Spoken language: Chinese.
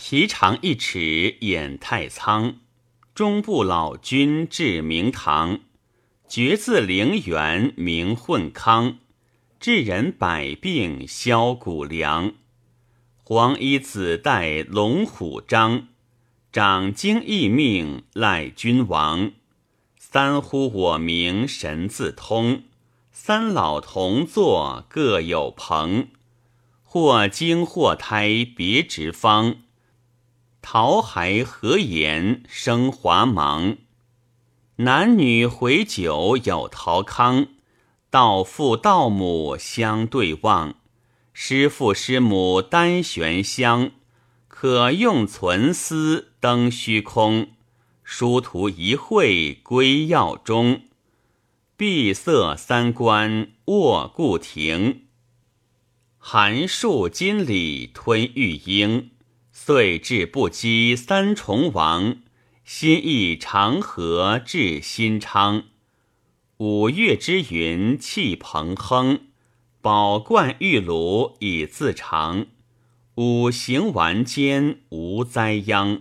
皮长一尺掩太仓，中部老君至明堂。绝字陵园名混康，治人百病消骨凉。黄衣子带龙虎章，掌经义命赖君王。三呼我名神自通，三老同坐各有朋。或惊或胎别直方，桃孩何言生华芒。男女回酒有陶康，道父道母相对望。师父师母单悬香，可用存思登虚空。殊途一会归药中，闭塞三关卧固亭。寒树金鲤吞玉英，岁至不羁三重王。心意长河至新昌，五岳之云气蓬亨。宝冠玉炉以自长，五行顽坚无灾殃。